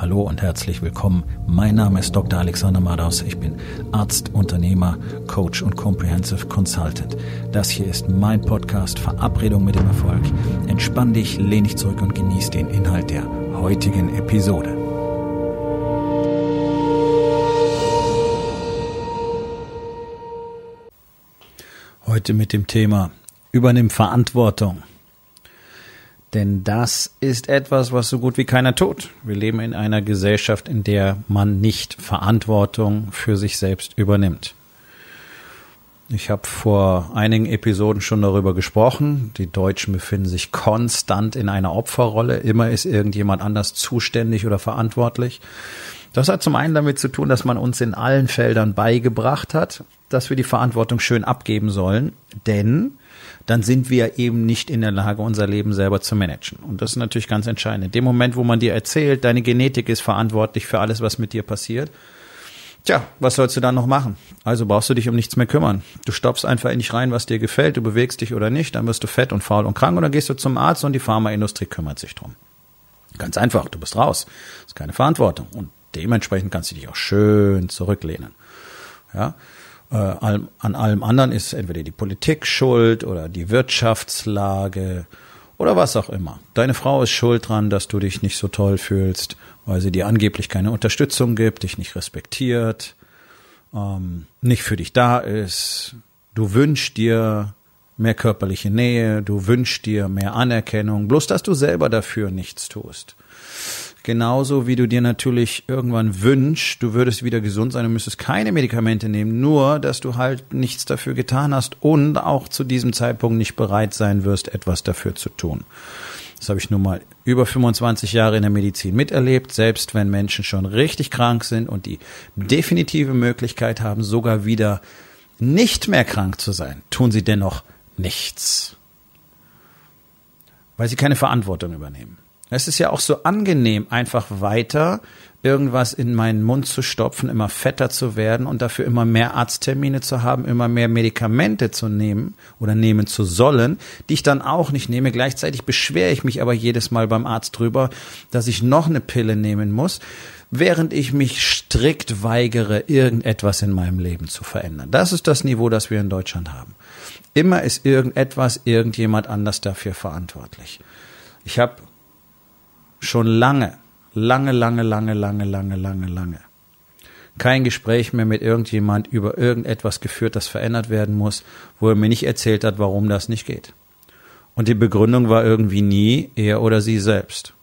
Hallo und herzlich willkommen. Mein Name ist Dr. Alexander Madaus. Ich bin Arzt, Unternehmer, Coach und Comprehensive Consultant. Das hier ist mein Podcast Verabredung mit dem Erfolg. Entspann dich, lehn dich zurück und genieß den Inhalt der heutigen Episode. Heute mit dem Thema Übernimm Verantwortung. Denn das ist etwas, was so gut wie keiner tut. Wir leben in einer Gesellschaft, in der man nicht Verantwortung für sich selbst übernimmt. Ich habe vor einigen Episoden schon darüber gesprochen. Die Deutschen befinden sich konstant in einer Opferrolle. Immer ist irgendjemand anders zuständig oder verantwortlich. Das hat zum einen damit zu tun, dass man uns in allen Feldern beigebracht hat, dass wir die Verantwortung schön abgeben sollen. Denn dann sind wir eben nicht in der Lage, unser Leben selber zu managen. Und das ist natürlich ganz entscheidend. In dem Moment, wo man dir erzählt, deine Genetik ist verantwortlich für alles, was mit dir passiert, Tja, was sollst du dann noch machen? Also brauchst du dich um nichts mehr kümmern. Du stopfst einfach in dich rein, was dir gefällt, du bewegst dich oder nicht, dann wirst du fett und faul und krank und dann gehst du zum Arzt und die Pharmaindustrie kümmert sich drum. Ganz einfach, du bist raus. Das ist keine Verantwortung. Und dementsprechend kannst du dich auch schön zurücklehnen. Ja, äh, an allem anderen ist entweder die Politik schuld oder die Wirtschaftslage oder was auch immer. Deine Frau ist schuld dran, dass du dich nicht so toll fühlst, weil sie dir angeblich keine Unterstützung gibt, dich nicht respektiert, ähm, nicht für dich da ist. Du wünschst dir mehr körperliche Nähe, du wünschst dir mehr Anerkennung, bloß dass du selber dafür nichts tust. Genauso wie du dir natürlich irgendwann wünschst, du würdest wieder gesund sein und müsstest keine Medikamente nehmen, nur dass du halt nichts dafür getan hast und auch zu diesem Zeitpunkt nicht bereit sein wirst, etwas dafür zu tun. Das habe ich nun mal über 25 Jahre in der Medizin miterlebt, selbst wenn Menschen schon richtig krank sind und die definitive Möglichkeit haben, sogar wieder nicht mehr krank zu sein, tun sie dennoch nichts. Weil sie keine Verantwortung übernehmen. Es ist ja auch so angenehm, einfach weiter irgendwas in meinen Mund zu stopfen, immer fetter zu werden und dafür immer mehr Arzttermine zu haben, immer mehr Medikamente zu nehmen oder nehmen zu sollen, die ich dann auch nicht nehme. Gleichzeitig beschwere ich mich aber jedes Mal beim Arzt drüber, dass ich noch eine Pille nehmen muss, während ich mich strikt weigere, irgendetwas in meinem Leben zu verändern. Das ist das Niveau, das wir in Deutschland haben. Immer ist irgendetwas, irgendjemand anders dafür verantwortlich. Ich habe schon lange, lange, lange, lange, lange, lange, lange, lange kein Gespräch mehr mit irgendjemand über irgendetwas geführt, das verändert werden muss, wo er mir nicht erzählt hat, warum das nicht geht. Und die Begründung war irgendwie nie er oder sie selbst.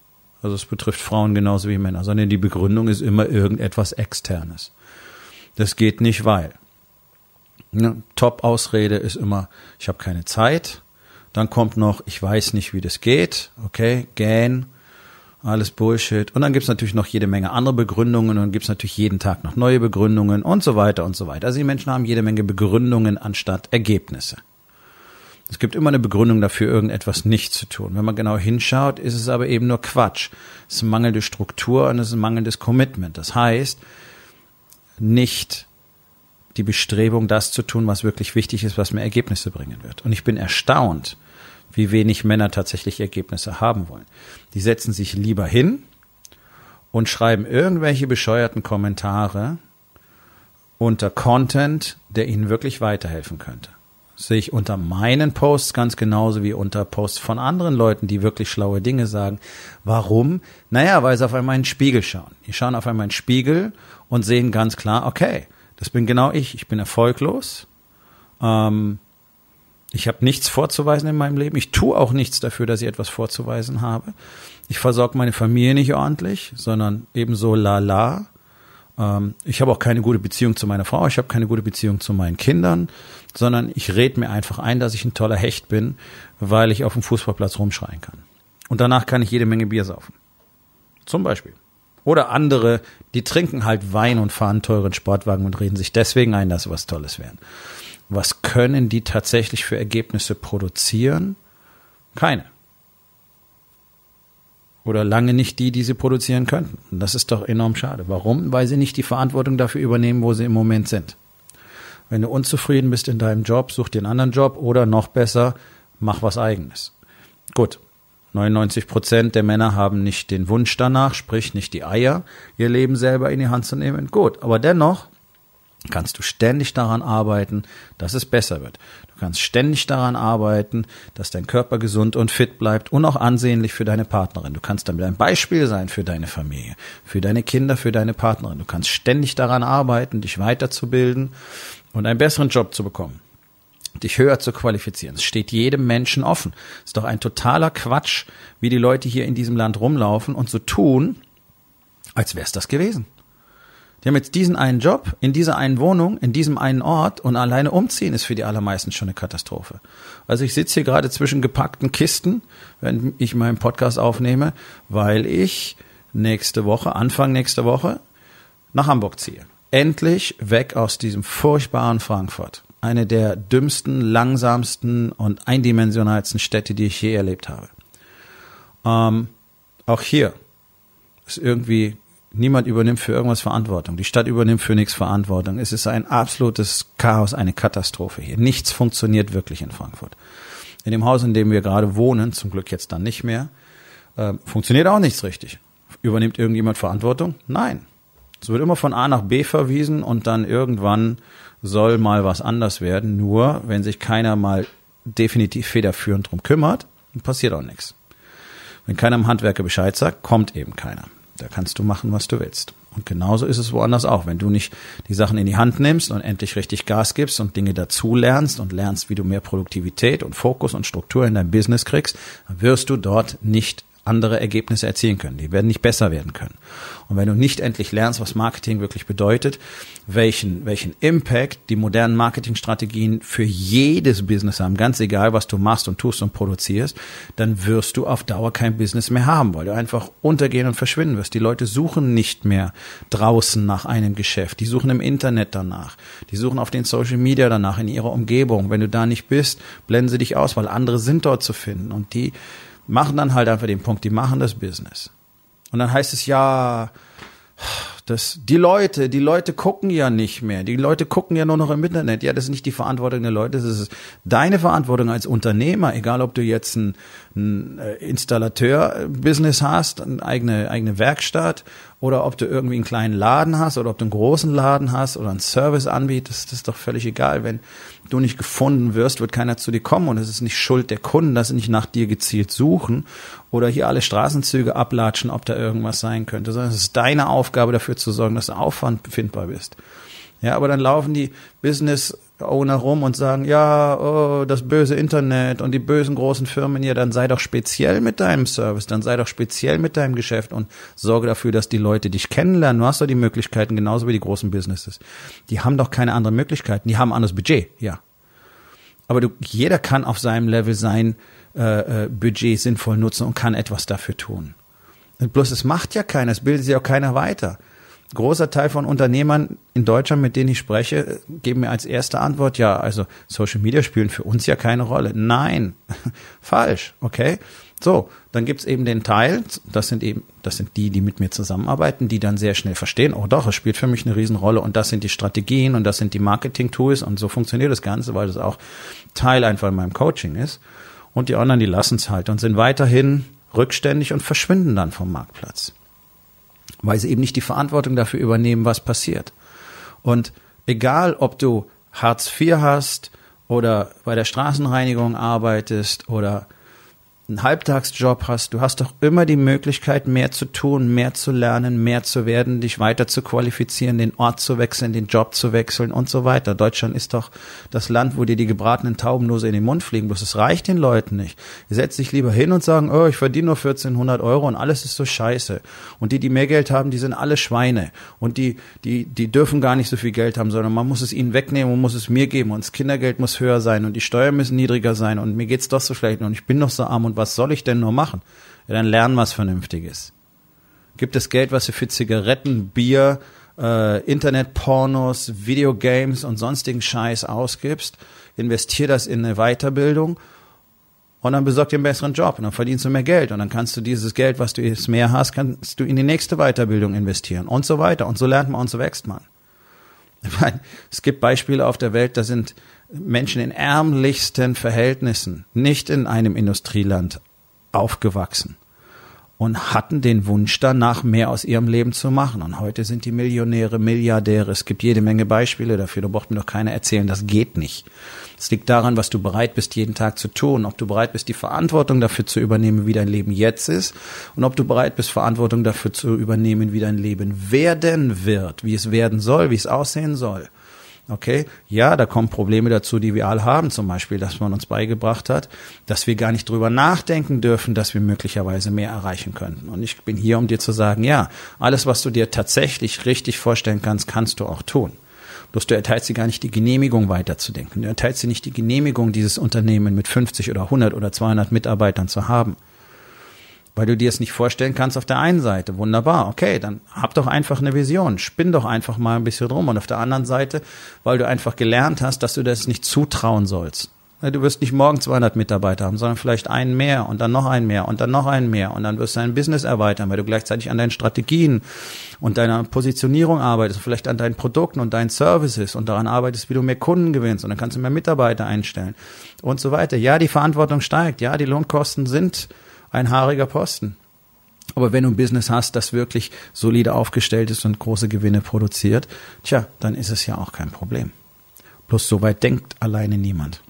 Also es betrifft Frauen genauso wie Männer, sondern die Begründung ist immer irgendetwas Externes. Das geht nicht, weil. Ne, Top-Ausrede ist immer, ich habe keine Zeit. Dann kommt noch, ich weiß nicht, wie das geht. Okay, gähn alles Bullshit. Und dann gibt's natürlich noch jede Menge andere Begründungen und dann gibt's natürlich jeden Tag noch neue Begründungen und so weiter und so weiter. Also die Menschen haben jede Menge Begründungen anstatt Ergebnisse. Es gibt immer eine Begründung dafür, irgendetwas nicht zu tun. Wenn man genau hinschaut, ist es aber eben nur Quatsch. Es ist ein mangelnde Struktur und es ist ein mangelndes Commitment. Das heißt, nicht die Bestrebung, das zu tun, was wirklich wichtig ist, was mir Ergebnisse bringen wird. Und ich bin erstaunt, wie wenig Männer tatsächlich Ergebnisse haben wollen. Die setzen sich lieber hin und schreiben irgendwelche bescheuerten Kommentare unter Content, der ihnen wirklich weiterhelfen könnte. Sehe ich unter meinen Posts ganz genauso wie unter Posts von anderen Leuten, die wirklich schlaue Dinge sagen. Warum? Naja, weil sie auf einmal in den Spiegel schauen. Die schauen auf einmal in den Spiegel und sehen ganz klar, okay, das bin genau ich. Ich bin erfolglos. Ähm, ich habe nichts vorzuweisen in meinem Leben. Ich tue auch nichts dafür, dass ich etwas vorzuweisen habe. Ich versorge meine Familie nicht ordentlich, sondern ebenso la la. Ähm, ich habe auch keine gute Beziehung zu meiner Frau. Ich habe keine gute Beziehung zu meinen Kindern, sondern ich rede mir einfach ein, dass ich ein toller Hecht bin, weil ich auf dem Fußballplatz rumschreien kann. Und danach kann ich jede Menge Bier saufen. Zum Beispiel. Oder andere, die trinken halt Wein und fahren teuren Sportwagen und reden sich deswegen ein, dass sie was Tolles wären. Was können die tatsächlich für Ergebnisse produzieren? Keine. Oder lange nicht die, die sie produzieren könnten. Und das ist doch enorm schade. Warum? Weil sie nicht die Verantwortung dafür übernehmen, wo sie im Moment sind. Wenn du unzufrieden bist in deinem Job, such dir einen anderen Job oder noch besser, mach was eigenes. Gut. 99 Prozent der Männer haben nicht den Wunsch danach, sprich nicht die Eier, ihr Leben selber in die Hand zu nehmen. Gut, aber dennoch kannst du ständig daran arbeiten, dass es besser wird. Du kannst ständig daran arbeiten, dass dein Körper gesund und fit bleibt und auch ansehnlich für deine Partnerin. Du kannst damit ein Beispiel sein für deine Familie, für deine Kinder, für deine Partnerin. Du kannst ständig daran arbeiten, dich weiterzubilden und einen besseren Job zu bekommen dich höher zu qualifizieren. Es steht jedem Menschen offen. Es ist doch ein totaler Quatsch, wie die Leute hier in diesem Land rumlaufen und so tun, als wäre es das gewesen. Die haben jetzt diesen einen Job, in dieser einen Wohnung, in diesem einen Ort und alleine umziehen ist für die allermeisten schon eine Katastrophe. Also ich sitze hier gerade zwischen gepackten Kisten, wenn ich meinen Podcast aufnehme, weil ich nächste Woche, Anfang nächste Woche, nach Hamburg ziehe. Endlich weg aus diesem furchtbaren Frankfurt. Eine der dümmsten, langsamsten und eindimensionalsten Städte, die ich je erlebt habe. Ähm, auch hier ist irgendwie Niemand übernimmt für irgendwas Verantwortung. Die Stadt übernimmt für nichts Verantwortung. Es ist ein absolutes Chaos, eine Katastrophe hier. Nichts funktioniert wirklich in Frankfurt. In dem Haus, in dem wir gerade wohnen, zum Glück jetzt dann nicht mehr, äh, funktioniert auch nichts richtig. Übernimmt irgendjemand Verantwortung? Nein. Es wird immer von A nach B verwiesen und dann irgendwann soll mal was anders werden. Nur wenn sich keiner mal definitiv federführend drum kümmert, passiert auch nichts. Wenn keiner im Handwerker Bescheid sagt, kommt eben keiner. Da kannst du machen, was du willst. Und genauso ist es woanders auch. Wenn du nicht die Sachen in die Hand nimmst und endlich richtig Gas gibst und Dinge dazu lernst und lernst, wie du mehr Produktivität und Fokus und Struktur in dein Business kriegst, wirst du dort nicht andere Ergebnisse erzielen können. Die werden nicht besser werden können. Und wenn du nicht endlich lernst, was Marketing wirklich bedeutet, welchen, welchen Impact die modernen Marketingstrategien für jedes Business haben, ganz egal, was du machst und tust und produzierst, dann wirst du auf Dauer kein Business mehr haben, weil du einfach untergehen und verschwinden wirst. Die Leute suchen nicht mehr draußen nach einem Geschäft. Die suchen im Internet danach. Die suchen auf den Social Media danach, in ihrer Umgebung. Wenn du da nicht bist, blenden sie dich aus, weil andere sind dort zu finden. Und die machen dann halt einfach den Punkt, die machen das Business. Und dann heißt es ja, das, die Leute, die Leute gucken ja nicht mehr. Die Leute gucken ja nur noch im Internet. Ja, das ist nicht die Verantwortung der Leute, das ist deine Verantwortung als Unternehmer, egal ob du jetzt ein, ein äh, Installateur-Business hast, eine eigene, eigene Werkstatt oder ob du irgendwie einen kleinen Laden hast oder ob du einen großen Laden hast oder einen Service anbietest, das ist doch völlig egal. Wenn du nicht gefunden wirst, wird keiner zu dir kommen und es ist nicht Schuld der Kunden, dass sie nicht nach dir gezielt suchen oder hier alle Straßenzüge ablatschen, ob da irgendwas sein könnte, sondern es ist deine Aufgabe dafür zu sorgen, dass du auffindbar bist. Ja, aber dann laufen die Business Owner rum und sagen, ja, oh, das böse Internet und die bösen großen Firmen, ja, dann sei doch speziell mit deinem Service, dann sei doch speziell mit deinem Geschäft und sorge dafür, dass die Leute dich kennenlernen. Du hast doch die Möglichkeiten, genauso wie die großen Businesses. Die haben doch keine anderen Möglichkeiten, die haben ein anderes Budget, ja. Aber du, jeder kann auf seinem Level sein äh, äh, Budget sinnvoll nutzen und kann etwas dafür tun. Und bloß es macht ja keiner, es bildet sich auch keiner weiter großer Teil von Unternehmern in Deutschland, mit denen ich spreche, geben mir als erste Antwort, ja, also Social Media spielen für uns ja keine Rolle. Nein, falsch, okay? So, dann gibt's eben den Teil, das sind eben, das sind die, die mit mir zusammenarbeiten, die dann sehr schnell verstehen, oh doch, es spielt für mich eine Riesenrolle und das sind die Strategien und das sind die Marketing-Tools und so funktioniert das Ganze, weil das auch Teil einfach in meinem Coaching ist. Und die anderen, die lassen es halt und sind weiterhin rückständig und verschwinden dann vom Marktplatz weil sie eben nicht die Verantwortung dafür übernehmen, was passiert. Und egal, ob du Hartz IV hast oder bei der Straßenreinigung arbeitest oder einen Halbtagsjob hast, du hast doch immer die Möglichkeit, mehr zu tun, mehr zu lernen, mehr zu werden, dich weiter zu qualifizieren, den Ort zu wechseln, den Job zu wechseln und so weiter. Deutschland ist doch das Land, wo dir die gebratenen Tauben nur so in den Mund fliegen. Bloß es reicht den Leuten nicht. Die setzen sich lieber hin und sagen, oh, ich verdiene nur 1400 Euro und alles ist so scheiße. Und die, die mehr Geld haben, die sind alle Schweine. Und die, die, die dürfen gar nicht so viel Geld haben, sondern man muss es ihnen wegnehmen und muss es mir geben. Und das Kindergeld muss höher sein und die Steuern müssen niedriger sein und mir geht's doch so schlecht und ich bin doch so arm und was soll ich denn nur machen? Ja, dann lernen was Vernünftiges. Gibt es Geld, was du für Zigaretten, Bier, äh, Internetpornos, Videogames und sonstigen Scheiß ausgibst, investier das in eine Weiterbildung und dann besorg dir einen besseren Job und dann verdienst du mehr Geld und dann kannst du dieses Geld, was du jetzt mehr hast, kannst du in die nächste Weiterbildung investieren und so weiter und so lernt man und so wächst man. Ich meine, es gibt Beispiele auf der Welt, da sind Menschen in ärmlichsten Verhältnissen, nicht in einem Industrieland aufgewachsen und hatten den Wunsch danach, mehr aus ihrem Leben zu machen. Und heute sind die Millionäre, Milliardäre. Es gibt jede Menge Beispiele dafür. Da braucht mir doch keiner erzählen, das geht nicht. Es liegt daran, was du bereit bist, jeden Tag zu tun, ob du bereit bist, die Verantwortung dafür zu übernehmen, wie dein Leben jetzt ist, und ob du bereit bist, Verantwortung dafür zu übernehmen, wie dein Leben werden wird, wie es werden soll, wie es aussehen soll. Okay, ja, da kommen Probleme dazu, die wir alle haben, zum Beispiel, dass man uns beigebracht hat, dass wir gar nicht drüber nachdenken dürfen, dass wir möglicherweise mehr erreichen könnten. Und ich bin hier, um dir zu sagen, ja, alles, was du dir tatsächlich richtig vorstellen kannst, kannst du auch tun. Bloß du erteilst dir gar nicht die Genehmigung weiterzudenken. Du erteilst dir nicht die Genehmigung, dieses Unternehmen mit 50 oder 100 oder 200 Mitarbeitern zu haben weil du dir es nicht vorstellen kannst auf der einen Seite. Wunderbar, okay, dann hab doch einfach eine Vision, spinn doch einfach mal ein bisschen rum. Und auf der anderen Seite, weil du einfach gelernt hast, dass du das nicht zutrauen sollst. Du wirst nicht morgen 200 Mitarbeiter haben, sondern vielleicht einen mehr und dann noch einen mehr und dann noch einen mehr und dann wirst du dein Business erweitern, weil du gleichzeitig an deinen Strategien und deiner Positionierung arbeitest, vielleicht an deinen Produkten und deinen Services und daran arbeitest, wie du mehr Kunden gewinnst und dann kannst du mehr Mitarbeiter einstellen und so weiter. Ja, die Verantwortung steigt, ja, die Lohnkosten sind ein haariger Posten. Aber wenn du ein Business hast, das wirklich solide aufgestellt ist und große Gewinne produziert, tja, dann ist es ja auch kein Problem. Plus so weit denkt alleine niemand.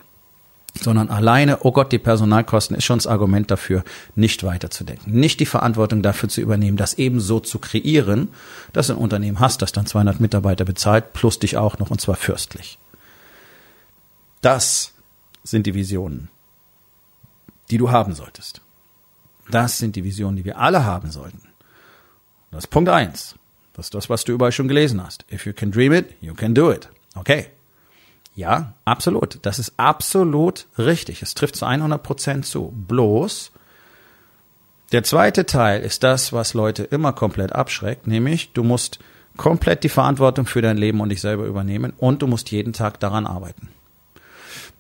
Sondern alleine, oh Gott, die Personalkosten ist schon das Argument dafür, nicht weiterzudenken. Nicht die Verantwortung dafür zu übernehmen, das eben so zu kreieren, dass du ein Unternehmen hast, das dann 200 Mitarbeiter bezahlt, plus dich auch noch, und zwar fürstlich. Das sind die Visionen, die du haben solltest. Das sind die Visionen, die wir alle haben sollten. Das ist Punkt eins. Das ist das, was du überall schon gelesen hast. If you can dream it, you can do it. Okay. Ja, absolut. Das ist absolut richtig. Es trifft zu 100 Prozent zu. Bloß, der zweite Teil ist das, was Leute immer komplett abschreckt, nämlich du musst komplett die Verantwortung für dein Leben und dich selber übernehmen und du musst jeden Tag daran arbeiten.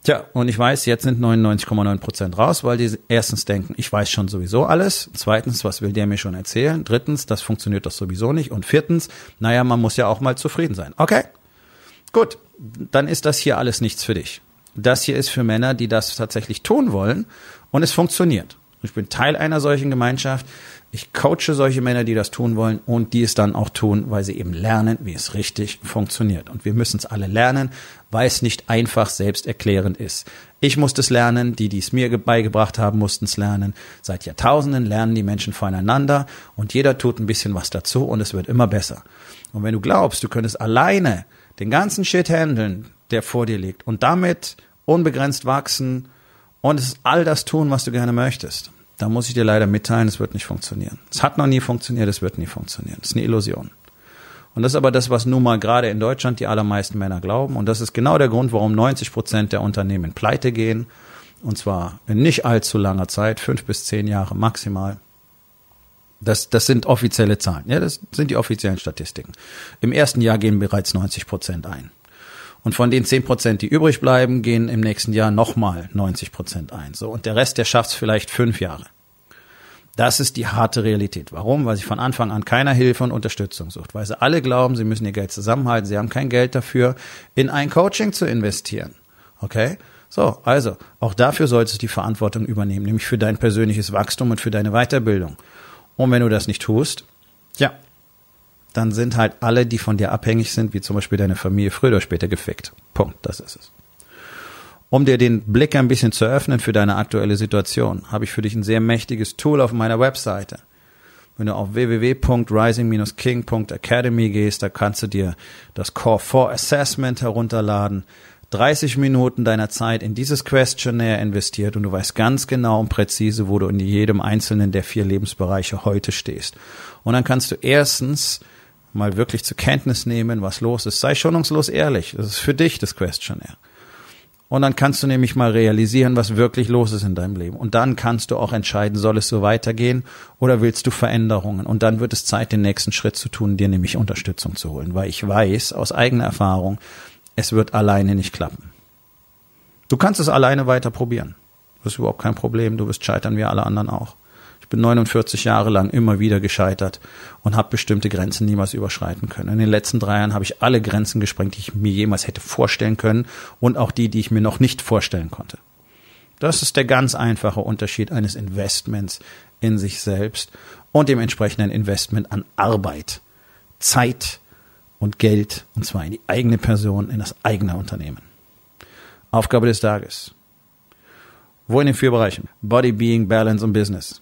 Tja, und ich weiß, jetzt sind 99,9 Prozent raus, weil die erstens denken, ich weiß schon sowieso alles. Zweitens, was will der mir schon erzählen? Drittens, das funktioniert doch sowieso nicht. Und viertens, naja, man muss ja auch mal zufrieden sein. Okay, gut, dann ist das hier alles nichts für dich. Das hier ist für Männer, die das tatsächlich tun wollen und es funktioniert. Ich bin Teil einer solchen Gemeinschaft. Ich coache solche Männer, die das tun wollen und die es dann auch tun, weil sie eben lernen, wie es richtig funktioniert. Und wir müssen es alle lernen, weil es nicht einfach selbsterklärend ist. Ich musste es lernen, die, die es mir beigebracht haben, mussten es lernen. Seit Jahrtausenden lernen die Menschen voneinander und jeder tut ein bisschen was dazu und es wird immer besser. Und wenn du glaubst, du könntest alleine den ganzen Shit handeln, der vor dir liegt und damit unbegrenzt wachsen und es all das tun, was du gerne möchtest, da muss ich dir leider mitteilen, es wird nicht funktionieren. Es hat noch nie funktioniert, es wird nie funktionieren. Es ist eine Illusion. Und das ist aber das, was nun mal gerade in Deutschland die allermeisten Männer glauben. Und das ist genau der Grund, warum 90 Prozent der Unternehmen pleite gehen. Und zwar in nicht allzu langer Zeit, fünf bis zehn Jahre maximal. Das, das sind offizielle Zahlen. Ja, das sind die offiziellen Statistiken. Im ersten Jahr gehen bereits 90 Prozent ein. Und von den 10 Prozent, die übrig bleiben, gehen im nächsten Jahr nochmal 90 Prozent ein. So. Und der Rest, der schafft es vielleicht fünf Jahre. Das ist die harte Realität. Warum? Weil sie von Anfang an keiner Hilfe und Unterstützung sucht. Weil sie alle glauben, sie müssen ihr Geld zusammenhalten. Sie haben kein Geld dafür, in ein Coaching zu investieren. Okay? So, also, auch dafür solltest du die Verantwortung übernehmen, nämlich für dein persönliches Wachstum und für deine Weiterbildung. Und wenn du das nicht tust, ja, dann sind halt alle, die von dir abhängig sind, wie zum Beispiel deine Familie, früher oder später gefickt. Punkt, das ist es. Um dir den Blick ein bisschen zu öffnen für deine aktuelle Situation, habe ich für dich ein sehr mächtiges Tool auf meiner Webseite. Wenn du auf www.rising-king.academy gehst, da kannst du dir das Core 4 Assessment herunterladen. 30 Minuten deiner Zeit in dieses Questionnaire investiert und du weißt ganz genau und präzise, wo du in jedem einzelnen der vier Lebensbereiche heute stehst. Und dann kannst du erstens mal wirklich zur Kenntnis nehmen, was los ist. Sei schonungslos ehrlich. Das ist für dich das Questionnaire. Und dann kannst du nämlich mal realisieren, was wirklich los ist in deinem Leben. Und dann kannst du auch entscheiden, soll es so weitergehen oder willst du Veränderungen? Und dann wird es Zeit, den nächsten Schritt zu tun, dir nämlich Unterstützung zu holen. Weil ich weiß aus eigener Erfahrung, es wird alleine nicht klappen. Du kannst es alleine weiter probieren. Das ist überhaupt kein Problem. Du wirst scheitern wie alle anderen auch. Ich bin 49 Jahre lang immer wieder gescheitert und habe bestimmte Grenzen niemals überschreiten können. In den letzten drei Jahren habe ich alle Grenzen gesprengt, die ich mir jemals hätte vorstellen können und auch die, die ich mir noch nicht vorstellen konnte. Das ist der ganz einfache Unterschied eines Investments in sich selbst und dem entsprechenden Investment an Arbeit, Zeit und Geld, und zwar in die eigene Person, in das eigene Unternehmen. Aufgabe des Tages. Wo in den vier Bereichen Body, Being, Balance und Business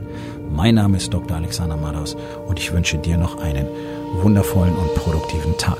Mein Name ist Dr. Alexander Madaus und ich wünsche dir noch einen wundervollen und produktiven Tag.